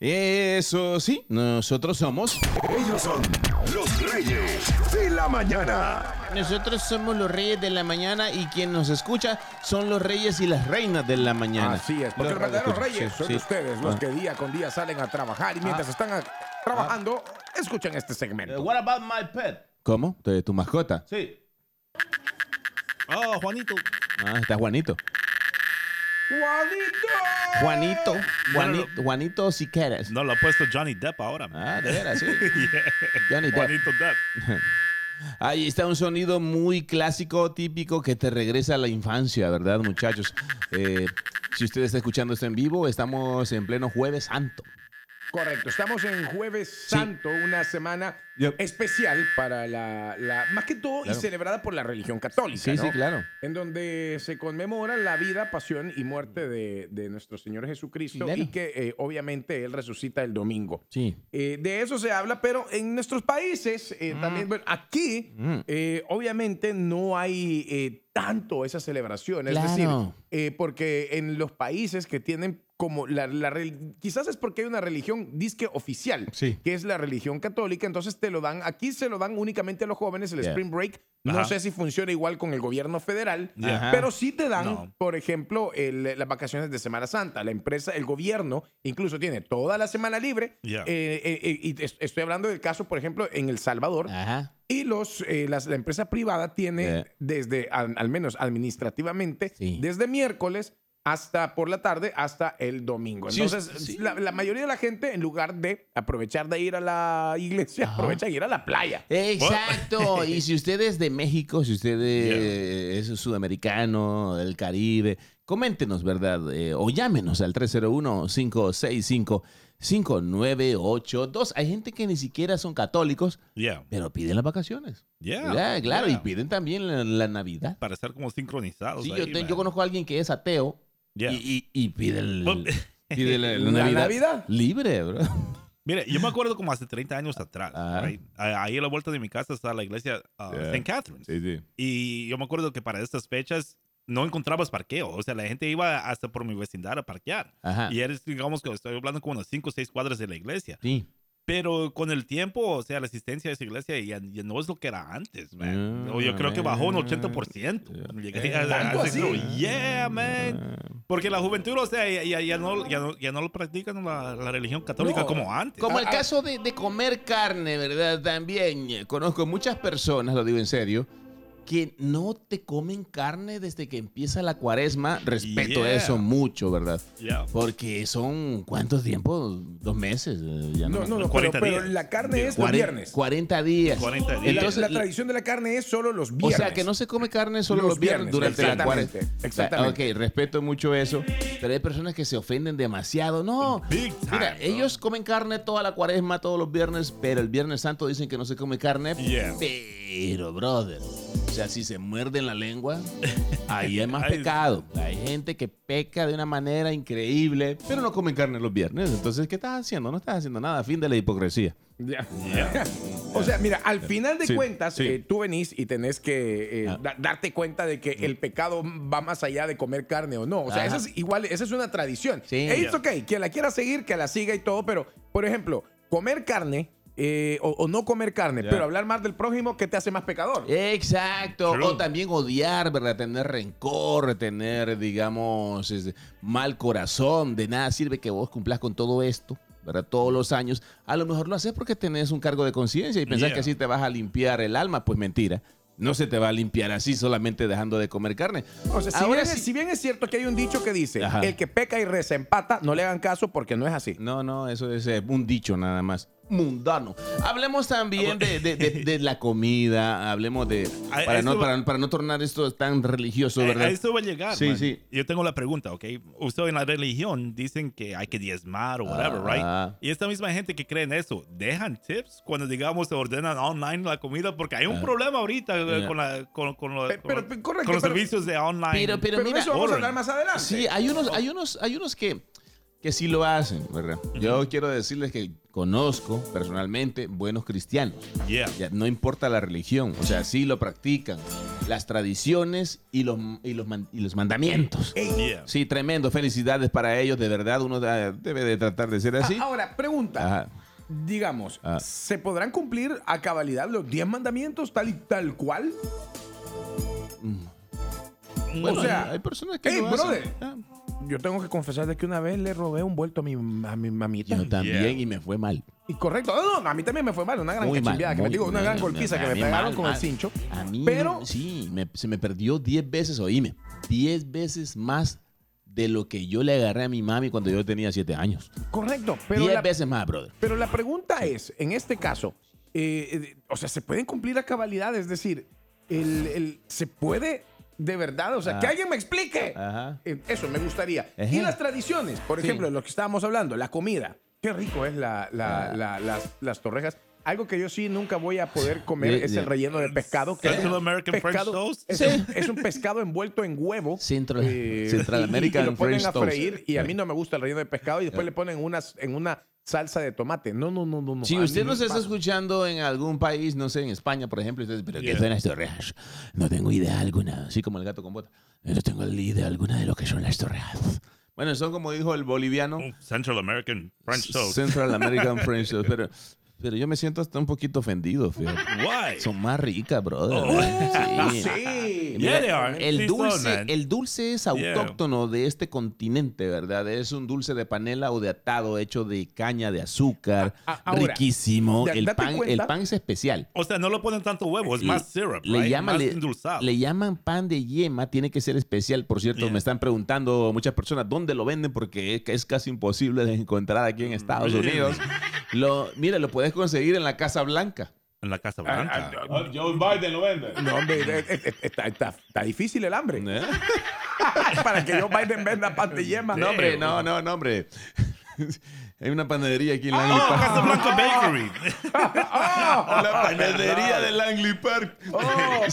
Eso sí, nosotros somos. Ellos son los reyes de la mañana. Nosotros somos los reyes de la mañana y quien nos escucha son los reyes y las reinas de la mañana. Así es, porque los verdaderos reyes son Sí, sí. ustedes, los Ah. que día con día salen a trabajar y mientras están trabajando, escuchen este segmento. What about my pet? ¿Cómo? ¿De tu mascota? Sí. Oh, Juanito. Ah, está Juanito. ¡Juanito! Juanito. Juanito, no. Juanito si quieres. No, lo ha puesto Johnny Depp ahora. man. Ah, de veras, sí. Yeah. Johnny Depp. Juanito Depp. Ahí está un sonido muy clásico, típico, que te regresa a la infancia, ¿verdad, muchachos? Eh, si usted está escuchando esto en vivo, estamos en pleno Jueves Santo. Correcto, estamos en Jueves Santo, una semana Yep. especial para la, la- más que todo Claro. y celebrada por la religión católica, Sí, ¿no? sí, claro. En donde se conmemora la vida, pasión y muerte de, de nuestro Señor Jesucristo Claro. y que eh, obviamente Él resucita el domingo. Sí. Eh, de eso se habla, pero en nuestros países eh, también, bueno, aquí Mm. eh, obviamente no hay tanto esa celebración, es Claro. decir, eh, porque en los países que tienen como la, la quizás es porque hay una religión disque oficial, Sí. que es la religión católica, entonces te lo dan, aquí se lo dan únicamente a los jóvenes, el Yeah. Spring Break, no Ajá. sé si funciona igual con el gobierno federal, Ajá. pero sí te dan, No. por ejemplo, el- las vacaciones de Semana Santa, la empresa, el gobierno incluso tiene toda la semana libre, Yeah. eh, eh, eh, y es- estoy hablando del caso, por ejemplo, en El Salvador. Ajá. Y los, eh, las- la empresa privada tiene Yeah. desde, al, al menos administrativamente, Sí. desde miércoles hasta por la tarde hasta el domingo. Entonces, sí. la, la mayoría de la gente, en lugar de aprovechar de ir a la iglesia, Ajá. aprovecha de ir a la playa. Exacto. y si usted es de México, si usted eh, es sudamericano, del Caribe, coméntenos, ¿verdad? Eh, o llámenos al 301-565-5982. Hay gente que ni siquiera son católicos, Yeah. pero piden las vacaciones. Yeah. Ya, claro, yeah. y piden también la, la Navidad. Para estar como sincronizados. Sí, ahí, yo, te- yo conozco a alguien que es ateo Yeah. y, y- y pide, el, pide la, la ¿La Navidad, Navidad? libre, bro. Mire, yo me acuerdo como hace 30 años atrás. Ajá. right? Ah, Ahí a la vuelta de mi casa está la iglesia uh, Yeah. St. Catharines. sí. Y yo me acuerdo que para estas fechas no encontrabas parqueo. O sea, la gente iba hasta por mi vecindad a parquear. Ajá. Y eres, digamos que estoy hablando como unas 5 o 6 cuadras de la iglesia. Sí. Pero con el tiempo, o sea, la asistencia de esa iglesia ya, ya no es lo que era antes, man. Ah, O yo creo que bajó un man. 80%. Llegué a, a ¿Tanto ese así? Yeah, man. Porque la juventud, o sea, ya, ya, ya no, ya, no, ya no lo practican la, la religión católica No. como antes. Como el Ah, ah. caso de, de comer carne, ¿verdad? También eh, conozco muchas personas, lo digo en serio, que no te comen carne desde que empieza la cuaresma. Respeto Yeah. eso mucho, ¿verdad? Yeah. Porque son, ¿cuántos tiempos? Dos meses. eh, ya No, no, no, no, pero, 40 pero días. la carne es los viernes. 40 días. 40 días. La- Entonces, la, la- tradición de la carne es solo los o viernes. sea, que no se come carne solo Los los, viernes, viernes, durante la exactamente, cuaresma. exactamente. Ok, respeto mucho eso. Pero hay personas que se ofenden demasiado. No, Big time, mira, bro. ellos comen carne toda la cuaresma, todos los viernes, pero el viernes santo dicen que no se come carne. Yeah. Pero, brother, o sea, si se muerden la lengua, ahí hay más pecado. Hay gente que peca de una manera increíble, pero no comen carne los viernes. Entonces, ¿qué estás haciendo? No estás haciendo nada. Fin de la hipocresía. Ya. Yeah. O sea, mira, al final de Sí, cuentas, sí. eh, tú venís y tenés que eh, Ah. da- darte cuenta de que el pecado va más allá de comer carne o no. O sea, Ajá. esa es igual, esa es una tradición. Sí. It's okay, quien la quiera seguir, que la siga y todo, pero, por ejemplo, comer carne eh, o, o no comer carne, pero hablar más del prójimo, ¿qué te hace más pecador? Exacto. True. O también odiar, ¿verdad? Tener rencor, tener, digamos, este, mal corazón. De nada sirve que vos cumplas con todo esto, ¿verdad? Todos los años. A lo mejor lo haces porque tenés un cargo de conciencia y pensás Yeah. que así te vas a limpiar el alma. Pues mentira. No se te va a limpiar así solamente dejando de comer carne. O sea, si, Ahora bien, sí- si bien es cierto que hay un dicho que dice, Ajá. el que peca y reza empata, no le hagan caso porque no es así. No, no, eso es eh, un dicho nada más. Mundano. Hablemos también de, de- de- de la comida, hablemos de... A- Para a no, para, para no tornar esto tan religioso, ¿verdad? A esto va a llegar. Sí, man. sí. Yo tengo la pregunta, ¿ok? Usted en la religión dicen que hay que diezmar o whatever, right? Ah. Y esta misma gente que cree en eso, ¿dejan tips cuando, digamos, se ordenan online la comida? Porque hay un Ah. problema ahorita eh, con, la, con, con lo- Pe- pero- con- correcto, con los pero- servicios de online. Pero, pero, Pero mira, eso vamos a hablar más adelante. Sí, hay unos, hay unos, hay unos que, que sí lo hacen, ¿verdad? Yo quiero decirles que conozco personalmente buenos cristianos. Yeah. Ya, no importa la religión, o sea, sí lo practican. las tradiciones y los, y los, man- y los mandamientos. Yeah. Sí, tremendo. Felicidades para ellos, de verdad. Uno da- debe de tratar de ser así. Ah, Ahora, pregunta. Ajá. Digamos, Ah. ¿se podrán cumplir a cabalidad los 10 mandamientos tal y tal cual? Bueno, o sea, hay, hay personas que hey, lo hacen. brother. Ah, Yo tengo que confesar de que una vez le robé un vuelto a mi, a mi mamita. Yo también Yeah. y me fue mal. Y correcto. No, no, a mí también me fue mal. Una gran Muy mal, cachimbiada que me digo, una mal, gran me- golpiza me- que me pegaron mal, con el cincho. A mí, Pero- sí, me- se me perdió 10 veces, oíme, 10 veces más de lo que yo le agarré a mi mami cuando yo tenía 7 años. Correcto. Pero 10 la, veces más, brother. pero la pregunta es, en este caso, eh, eh, o sea, ¿se pueden cumplir a cabalidad? Es decir, el, el- ¿se puede de verdad? O sea, Ah. que alguien me explique. Ajá. Eh, Eso me gustaría. Y las tradiciones, por Sí. ejemplo, lo que estábamos hablando, la comida. Qué rico es la, la- Ah. la- las, las torrejas. Algo que yo sí nunca voy a poder comer Yeah, es yeah. el relleno de pescado. que Central es American French pescado- toast. Es, Sí. un, es un pescado envuelto en huevo. Central- eh, Central y- y- American y lo ponen French a toast. freír y a mí no me gusta el relleno de pescado y después le ponen unas, en una salsa de tomate. No, no, no, no. no. Si usted no nos está pasa. escuchando en algún país, no sé, en España, por ejemplo, usted dice, pero ¿qué Yeah. son las torrejas? No tengo idea alguna. Así como el gato con bota. No tengo idea alguna de lo que son las torrejas. Bueno, son como dijo el boliviano. Oh, Central American French toast. Central American French toast. Pero, pero yo me siento hasta un poquito ofendido, fíjate. Why? Son más ricas, brother. Oh, Sí. sí. Yeah, are. El dulce, el dulce es Yeah. autóctono de este continente, ¿verdad? Es un dulce de panela o de atado hecho de caña de azúcar. Ahora, riquísimo. El pan, cuenta- el pan es especial. O sea, no le ponen tanto huevo, es más syrup, le, right? llaman, más le, le llaman pan de yema, tiene que ser especial. Por cierto, Yeah. me están preguntando muchas personas dónde lo venden porque es, es casi imposible de encontrar aquí en Estados? Unidos. Lo, mira, lo puedes conseguir en la Casa Blanca. en la Casa Ah, Blanca. ah, Joe Biden lo vende. No, hombre, está, está- está difícil el hambre. ¿Eh? Para que Joe Biden venda pan de yema. No, hombre, no, no, no, hombre. Hay una panadería aquí en Langley oh, Park. Casa Blanca Bakery. La panadería de Langley Park. Oh,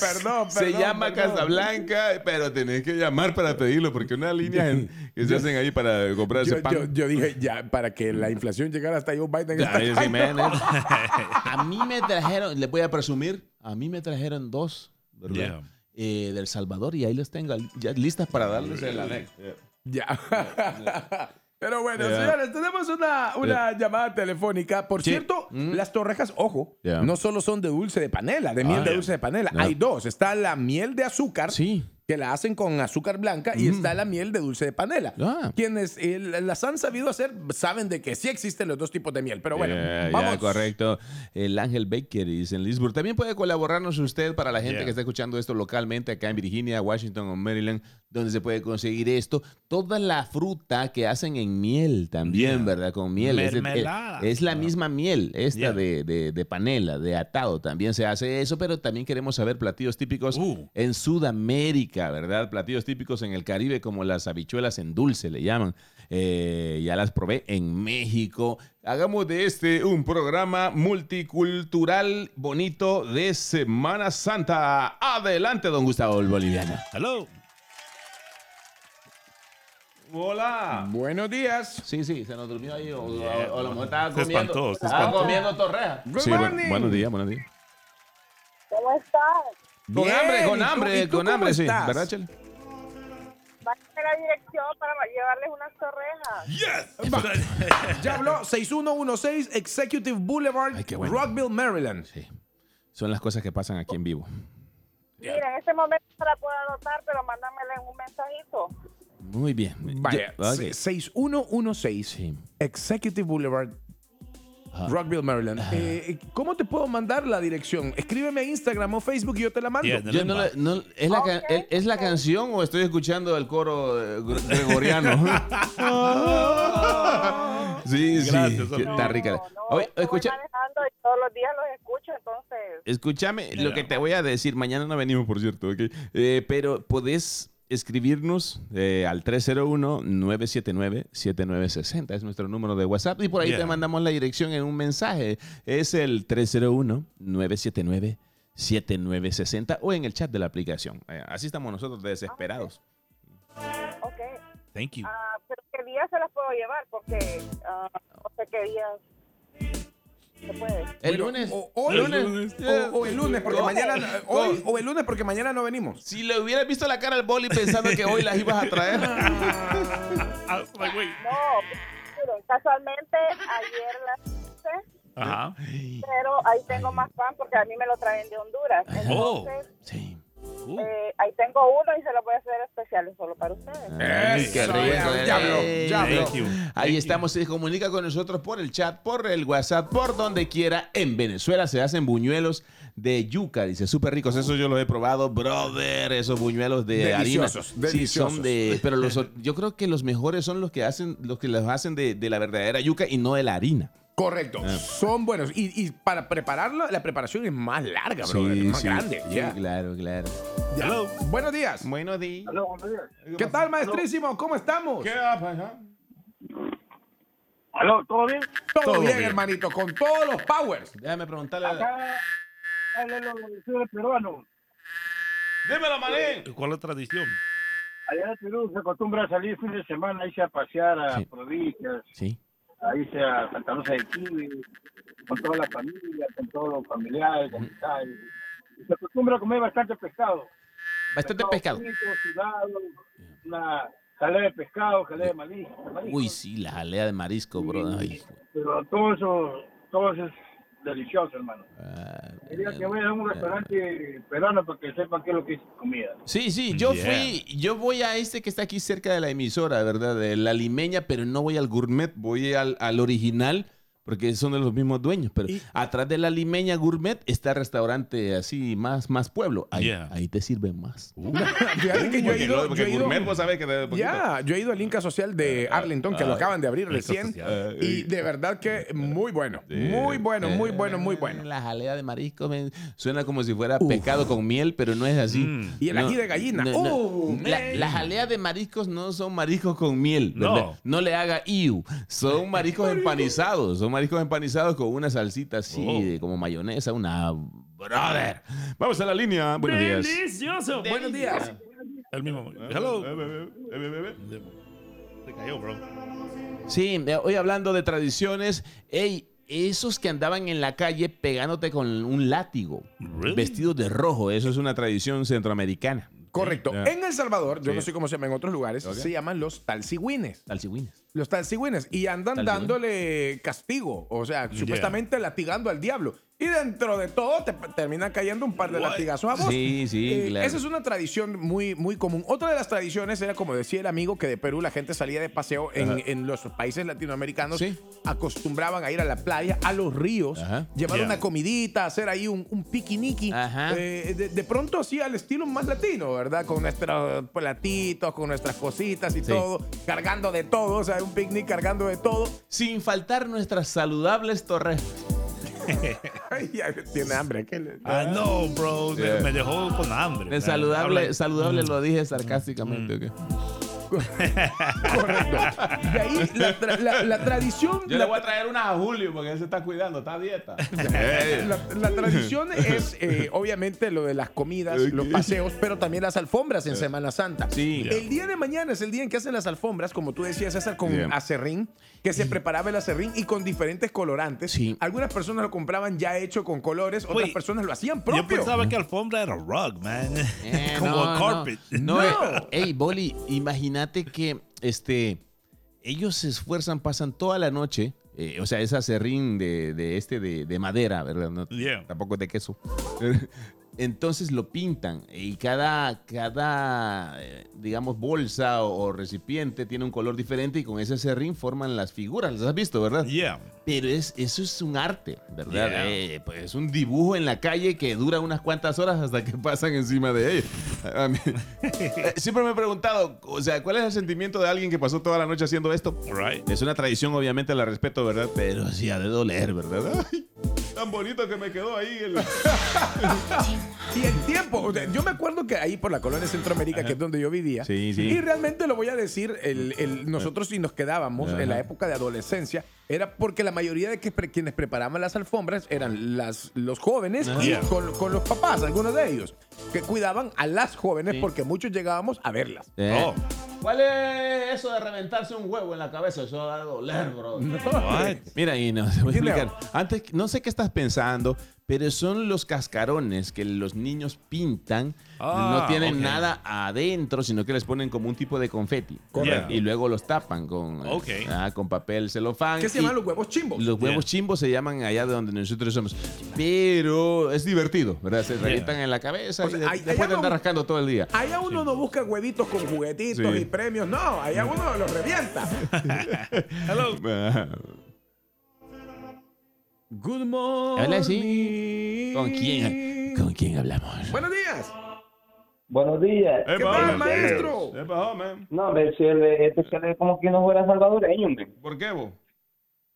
perdón, Se perdón, llama perdón. Casablanca, pero tenés que llamar para pedirlo porque una línea en- que se hacen ahí para comprar Yo, ese pan. yo- yo dije, ya, para que la inflación llegara hasta Joe Biden. Ay, sí, man, eh. A mí me trajeron, les voy a presumir, a mí me trajeron dos, ¿verdad? Yeah. Eh, del Salvador y ahí los tengo ya listas para darles el anexo. Ya. Pero bueno, Yeah. señores, tenemos una, una llamada telefónica. Por Sí. cierto, Mm. las torrejas, ojo, Yeah. no solo son de dulce de panela, de miel Ah, de dulce de panela. Hay dos. Está la miel de azúcar, Sí. que la hacen con azúcar blanca, y Mm. está la miel de dulce de panela. Ah. Quienes eh, las han sabido hacer saben de que sí existen los dos tipos de miel. Pero bueno, Yeah, vamos. correcto. El Ángel Baker dice en Lisburg. También puede colaborarnos usted para la gente Yeah. que está escuchando esto localmente acá en Virginia, Washington o Maryland, donde se puede conseguir esto. Toda la fruta que hacen en miel también, Yeah. ¿verdad? Con miel. Es, Mermelada. es la misma miel, esta Yeah. de, de- de panela, de atado. También se hace eso, pero también queremos saber platillos típicos Uh. en Sudamérica, ¿verdad? Platillos típicos en el Caribe como las habichuelas en dulce, le llaman. Eh, ya las probé en México. Hagamos de este un programa multicultural bonito de Semana Santa. Adelante, don Gustavo el Boliviano. Hello. Hola. Buenos días. Sí, sí, se nos durmió ahí. O, o- Yeah. o a lo mejor estaba Se comiendo. espantó, se estaba espantó. comiendo torreja. Good Sí, bu- buenos días, buenos días. ¿Cómo estás? Con Bien, hambre, ¿y con tú- hambre, con hambre, sí. ¿Verdad, Chel? Bájame la dirección para llevarles unas torrejas. Yes. Ya habló 6116 Executive Boulevard, Ay, qué bueno. Rockville, Maryland. Sí. Son las cosas que pasan aquí en vivo. Mira, en este momento no la puedo anotar, pero mándamela en un mensajito. Muy bien. Vaya, Ya- ok. se- 6116 Sí. Executive Boulevard, Ajá. Rockville, Maryland. Eh, ¿Cómo te puedo mandar la dirección? Escríbeme a Instagram o Facebook y yo te la mando. Yeah, Yo no le- no- ¿es, la ca- Ok. ¿es- ¿Es la canción o estoy escuchando el coro eh, gre- gregoriano? sí, sí. Gracias, que amigo. está rica. No, no, Oye, escucha, todos los días los escucho, entonces... escúchame lo Ya. que te voy a decir. Mañana no venimos, por cierto, ¿ok? Eh, pero podés escribirnos eh, al 301-979-7960. Es nuestro número de WhatsApp. Y por ahí Yeah. te mandamos la dirección en un mensaje. Es el 301-979-7960 o en el chat de la aplicación. Eh, así estamos nosotros desesperados. Ok. Thank you. Ah, pero ¿qué día se las puedo llevar? Porque ah, no sé qué días... se puede. El lunes. O, hoy, el lunes. o- o el lunes, porque mañana. Hoy o el lunes, porque mañana no venimos. Si le hubieras visto la cara al boli pensando que hoy las ibas a traer. Like, wait. No, casualmente ayer las hice, Ajá. pero ahí tengo más pan porque a mí me lo traen de Honduras. Oh. Entonces, Sí. Uh, eh, ahí tengo uno y se lo voy a hacer especial solo para ustedes. Ay, qué rico. ya, ya habló, Ey. ya habló. Thank you. Ahí Thank estamos, se comunica con nosotros por el chat, por el WhatsApp, por donde quiera. En Venezuela se hacen buñuelos de yuca, dice, súper ricos. Eso yo los he probado, brother. Esos buñuelos de Deliciosos, harina. Sí, deliciosos. son de. Pero los, yo creo que los mejores son los que hacen, los que los hacen de, de la verdadera yuca y no de la harina. Correcto. Ah. Son buenos. Y, y para prepararlo, la preparación es más larga, bro. es más grande. Sí, claro, claro. Ya. Hello. Buenos días. Buenos días. ¿Qué tal, maestrísimo? ¿Cómo estamos? Aló, ¿todo bien? Todo, Todo bien, bien. hermanito, con todos los powers. Déjame preguntarle. a- Acá, habla lo del peruano. Dímelo, manín. ¿Cuál es la tradición? Allá en Perú se acostumbra a salir fin de semana, irse a pasear a Sí. provincias, Sí. A irse a Santa Rosa de Kiwi, con toda la familia, con todos los familiares, amistades. Y se acostumbra a comer bastante pescado. Bastante pescado. frito, sudado, una jalea de pescado, jalea de marisco. marisco. Uy, sí, la jalea de marisco, bro. Ay, Pero todo eso, todo eso es delicioso, hermano. ah, Quería que vayan a un restaurante peruano para que sepan qué es lo que es comida. Sí, sí, yo Yeah. fui, yo voy a este que está aquí cerca de la emisora, ¿verdad? De la limeña, pero no voy al gourmet, voy al, al original, porque son de los mismos dueños. Pero Y- atrás de la limeña gourmet está el restaurante así, más, más pueblo. Ahí, Yeah. ahí te sirven más. Fíjate que yo he Porque ido, lo- porque yo he el ido- gourmet, vos sabés que te- poquito. ya, yo he ido al Inca Social de Arlington, que lo acaban de abrir recién. Social. Y de verdad que muy bueno. Muy bueno, muy bueno, muy bueno. La jalea de marisco men, suena como si fuera pescado con miel, pero no es así. Mm. Y el No, ají de gallina. no, no. ¡Uh, la, jalea de mariscos no son mariscos con miel. No. No, le haga iu. Son mariscos empanizados. Son mariscos empanizados con una salsita así, Oh. de como mayonesa, una brother. Vamos a la línea. Buenos días. ¡Delicioso! Buenos días. El mismo. Hello. Se cayó, bro. Sí, eh, hoy hablando de tradiciones, ey, esos que andaban en la calle pegándote con un látigo, Really? vestidos de rojo, eso es una tradición centroamericana. Correcto. En El Salvador, yo Sí. no sé cómo se llama en otros lugares, se llaman los talcigüines. Talcigüines. Los talcigüines. Y andan Talcigüines. dándole castigo. O sea, supuestamente latigando al diablo. Y dentro de todo te terminan cayendo un par de latigazos a vos. Sí, sí, Eh, claro. Esa es una tradición muy, muy común. Otra de las tradiciones era, como decía el amigo, que de Perú la gente salía de paseo en, en los países latinoamericanos. Sí. Acostumbraban a ir a la playa, a los ríos, Ajá. llevar Yeah. una comidita, hacer ahí un, un piquiniqui. Ajá. Eh, de, de pronto así al estilo más latino, ¿verdad? Con nuestros platitos, con nuestras cositas y Sí. todo, cargando de todo, o sea, un picnic cargando de todo. Sin faltar nuestras saludables torres. Tiene hambre. ¿qué le- Ah, no, bro. Me- Yeah. Me, dejó con hambre. Saludable, saludable lo dije sarcásticamente. ¿ok? Correcto. De ahí la, tra- la- la tradición. Yo la- le voy a traer unas a Julio porque él se está cuidando, está a dieta. La, la tradición es eh, obviamente lo de las comidas, los paseos, pero también las alfombras en Semana Santa. Sí. El día de mañana es el día en que hacen las alfombras, como tú decías, César, con Yeah. acerrín, que se preparaba el acerrín y con diferentes colorantes. Sí. Algunas personas lo compraban ya hecho con colores, otras Wait, personas lo hacían Yo propio. pensaba que alfombra era rug, man. Eh, Como no, carpet. No, No. eh, ey, Boli, imagínate que este, ellos se esfuerzan, pasan toda la noche. eh, o sea, ese acerrín de, de este de, de madera, ¿verdad? No, Yeah. Tampoco es de queso. Entonces lo pintan y cada, cada eh, digamos, bolsa o, o recipiente tiene un color diferente y con ese serrín forman las figuras. ¿Las has visto, verdad? Yeah. Pero es, eso es un arte, ¿verdad? Yeah. Eh, pues es un dibujo en la calle que dura unas cuantas horas hasta que pasan encima de mí- eh, siempre me he preguntado, o sea, ¿cuál es el sentimiento de alguien que pasó toda la noche haciendo esto? Right. Es una tradición, obviamente la respeto, ¿verdad? Pero sí ha de doler, ¿verdad? Ay, tan bonito que me quedó ahí el... Y el tiempo, o sea, yo me acuerdo que ahí por la colonia Centroamérica, que es donde yo vivía, Sí, sí. y realmente lo voy a decir, el, el- nosotros si nos quedábamos Ajá. en la época de adolescencia, era porque la mayoría de que, pre- quienes preparaban las alfombras eran las, los jóvenes y con, con los papás, algunos de ellos, que cuidaban a las jóvenes Sí. porque muchos llegábamos a verlas. Eh, Oh. ¿Cuál es eso de reventarse un huevo en la cabeza? Eso va a doler, bro. Mira, y no, te voy a explicar. Antes, no sé qué estás pensando, pero son los cascarones que los niños pintan. Ah, no tienen ok. nada adentro, sino que les ponen como un tipo de confeti. Correcto. Y luego los tapan con, Ok. ah, con papel celofán. ¿Qué se llaman los huevos chimbos? Los huevos Yeah. chimbos se llaman allá de donde nosotros somos. Pero es divertido, ¿verdad? Se revientan en la cabeza O sea, y de- hay- después de andar no- rascando todo el día. Allá uno no busca huevitos con juguetitos Sí. y premios, no, allá uno los revienta. Hello. Good morning. Hola, sí. ¿Con quién? ¿Con quién hablamos? Buenos días. Buenos días. ¿Qué tal, maestro? No, hombre, si él- este se ve como que no fuera salvadoreño, hombre. ¿Por qué vos?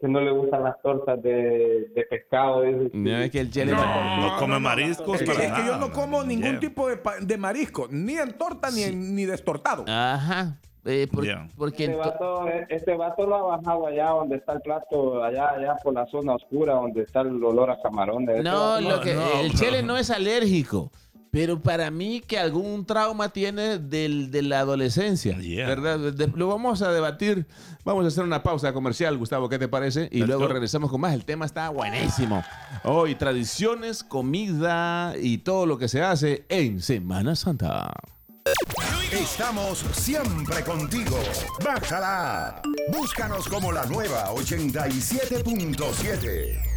Que no le gustan las tortas de, de pescado. dice. No, es que el chile... No come mariscos Es que, para es que yo nada, no man. como ningún Yeah. tipo de, de marisco, ni en torta ni, en- ni destortado. Ajá. Eh, por- Yeah. Porque Este vato, este vato lo ha bajado allá donde está el plato, allá allá por la zona oscura, donde está el olor a camarones. Este No, vato- lo que, no, el bro. chile no es alérgico. Pero para mí que algún trauma tiene del, de la adolescencia, Yeah. ¿verdad? De- lo vamos a debatir. Vamos a hacer una pausa comercial, Gustavo, ¿qué te parece? Y Let's luego go. regresamos con más. El tema está buenísimo. Hoy, tradiciones, comida y todo lo que se hace en Semana Santa. Estamos siempre contigo. Bájala. Búscanos como la nueva 87.7.